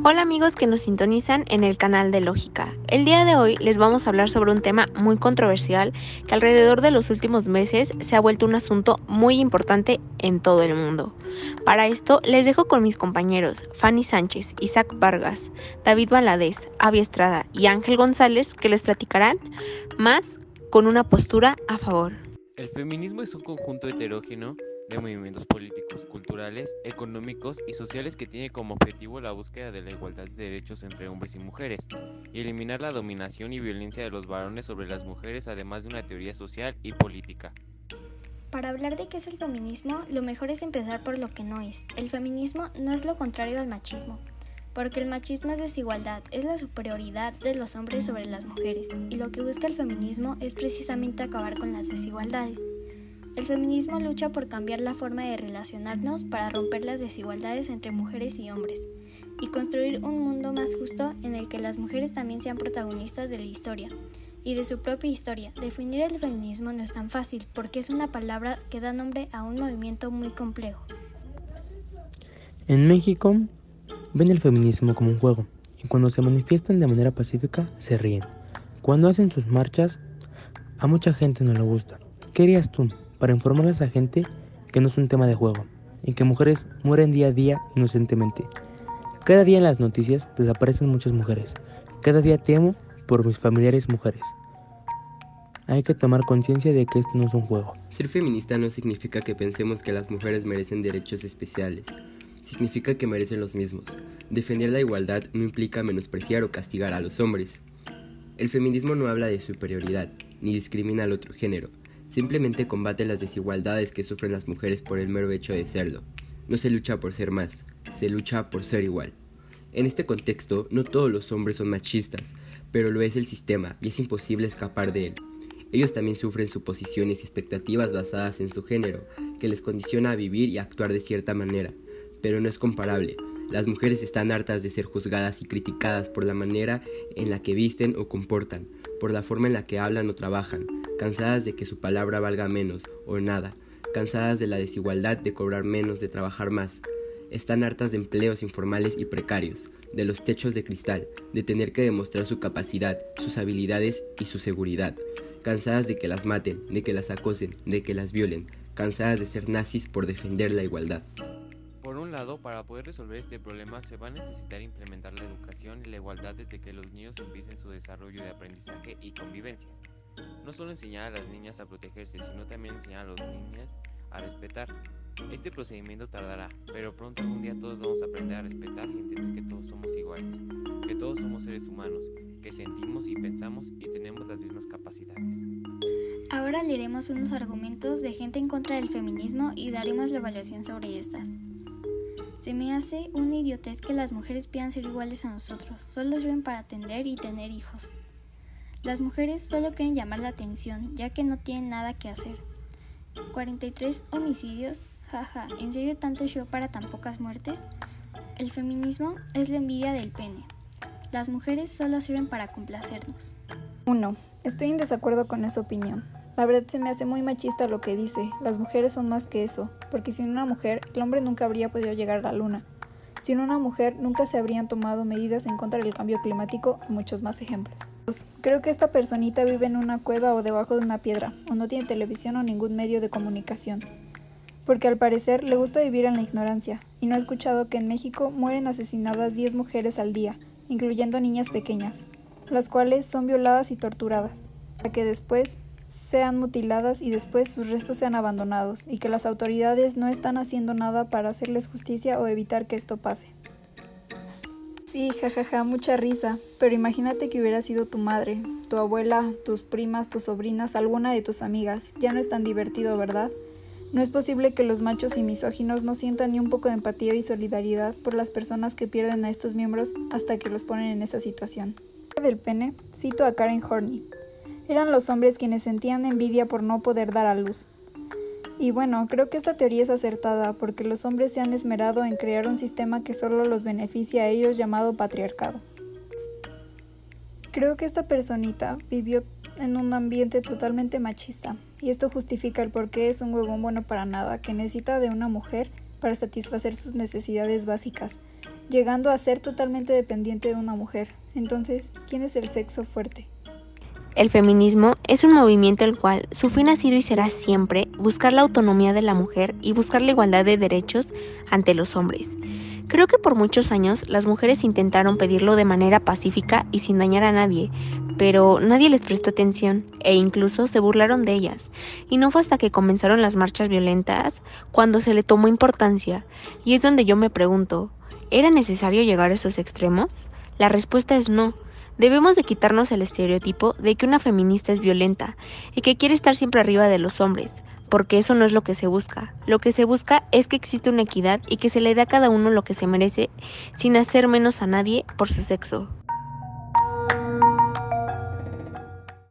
Hola amigos que nos sintonizan en el canal de Lógica. El día de hoy les vamos a hablar sobre un tema muy controversial que alrededor de los últimos meses se ha vuelto un asunto muy importante en todo el mundo. Para esto les dejo con mis compañeros Fanny Sánchez, Isaac Vargas, David Valadez, Avi Estrada y Ángel González que les platicarán más con una postura a favor. El feminismo es un conjunto heterógeno de movimientos políticos, culturales, económicos y sociales que tiene como objetivo la búsqueda de la igualdad de derechos entre hombres y mujeres, y eliminar la dominación y violencia de los varones sobre las mujeres, además de una teoría social y política. Para hablar de qué es el feminismo, lo mejor es empezar por lo que no es. El feminismo no es lo contrario al machismo, porque el machismo es desigualdad, es la superioridad de los hombres sobre las mujeres, y lo que busca el feminismo es precisamente acabar con las desigualdades. El feminismo lucha por cambiar la forma de relacionarnos para romper las desigualdades entre mujeres y hombres y construir un mundo más justo en el que las mujeres también sean protagonistas de la historia y de su propia historia. Definir el feminismo no es tan fácil porque es una palabra que da nombre a un movimiento muy complejo. En México ven el feminismo como un juego y cuando se manifiestan de manera pacífica se ríen. Cuando hacen sus marchas a mucha gente no le gusta. ¿Qué harías tú? Para informar a gente que no es un tema de juego y que mujeres mueren día a día inocentemente. Cada día en las noticias desaparecen muchas mujeres. Cada día temo por mis familiares mujeres. Hay que tomar conciencia de que esto no es un juego. Ser feminista no significa que pensemos que las mujeres merecen derechos especiales. Significa que merecen los mismos. Defender la igualdad no implica menospreciar o castigar a los hombres. El feminismo no habla de superioridad, ni discrimina al otro género Simplemente combate las desigualdades que sufren las mujeres por el mero hecho de serlo. No se lucha por ser más, se lucha por ser igual. En este contexto, no todos los hombres son machistas, pero lo es el sistema y es imposible escapar de él. Ellos también sufren suposiciones y expectativas basadas en su género, que les condiciona a vivir y actuar de cierta manera, pero no es comparable. Las mujeres están hartas de ser juzgadas y criticadas por la manera en la que visten o comportan, por la forma en la que hablan o trabajan, cansadas de que su palabra valga menos o nada, cansadas de la desigualdad de cobrar menos, de trabajar más. Están hartas de empleos informales y precarios, de los techos de cristal, de tener que demostrar su capacidad, sus habilidades y su seguridad. Cansadas de que las maten, de que las acosen, de que las violen, cansadas de ser nazis por defender la igualdad. Por un lado, para poder resolver este problema se va a necesitar implementar la educación y la igualdad desde que los niños empiecen su desarrollo de aprendizaje y convivencia. No solo enseñar a las niñas a protegerse, sino también enseñar a las niñas a respetar. Este procedimiento tardará, pero pronto algún día todos vamos a aprender a respetar y entender que todos somos iguales, que todos somos seres humanos, que sentimos y pensamos y tenemos las mismas capacidades. Ahora leeremos unos argumentos de gente en contra del feminismo y daremos la evaluación sobre estas. Se me hace una idiotez que las mujeres pidan ser iguales a nosotros, solo sirven para atender y tener hijos. Las mujeres solo quieren llamar la atención, ya que no tienen nada que hacer. 43 homicidios, jaja, ¿en serio tanto show para tan pocas muertes? El feminismo es la envidia del pene. Las mujeres solo sirven para complacernos. 1. Estoy en desacuerdo con esa opinión. La verdad se me hace muy machista lo que dice. Las mujeres son más que eso, porque sin una mujer el hombre nunca habría podido llegar a la luna. Sin una mujer nunca se habrían tomado medidas en contra del cambio climático y muchos más ejemplos. Creo que esta personita vive en una cueva o debajo de una piedra, o no tiene televisión o ningún medio de comunicación. Porque al parecer le gusta vivir en la ignorancia, y no ha escuchado que en México mueren asesinadas 10 mujeres al día, incluyendo niñas pequeñas, las cuales son violadas y torturadas, para que después sean mutiladas y después sus restos sean abandonados, y que las autoridades no están haciendo nada para hacerles justicia o evitar que esto pase. Sí, jajaja, mucha risa, pero imagínate que hubiera sido tu madre, tu abuela, tus primas, tus sobrinas, alguna de tus amigas. Ya no es tan divertido, ¿verdad? No es posible que los machos y misóginos no sientan ni un poco de empatía y solidaridad por las personas que pierden a estos miembros hasta que los ponen en esa situación. Del pene, cito a Karen Horney. Eran los hombres quienes sentían envidia por no poder dar a luz, y bueno, creo que esta teoría es acertada porque los hombres se han esmerado en crear un sistema que solo los beneficia a ellos llamado patriarcado. Creo que esta personita vivió en un ambiente totalmente machista y esto justifica el por qué es un huevón bueno para nada que necesita de una mujer para satisfacer sus necesidades básicas, llegando a ser totalmente dependiente de una mujer. Entonces, ¿quién es el sexo fuerte? El feminismo es un movimiento el cual su fin ha sido y será siempre buscar la autonomía de la mujer y buscar la igualdad de derechos ante los hombres. Creo que por muchos años las mujeres intentaron pedirlo de manera pacífica y sin dañar a nadie, pero nadie les prestó atención e incluso se burlaron de ellas. Y no fue hasta que comenzaron las marchas violentas cuando se le tomó importancia. Y es donde yo me pregunto, ¿era necesario llegar a esos extremos? La respuesta es no. Debemos de quitarnos el estereotipo de que una feminista es violenta y que quiere estar siempre arriba de los hombres, porque eso no es lo que se busca. Lo que se busca es que existe una equidad y que se le dé a cada uno lo que se merece sin hacer menos a nadie por su sexo.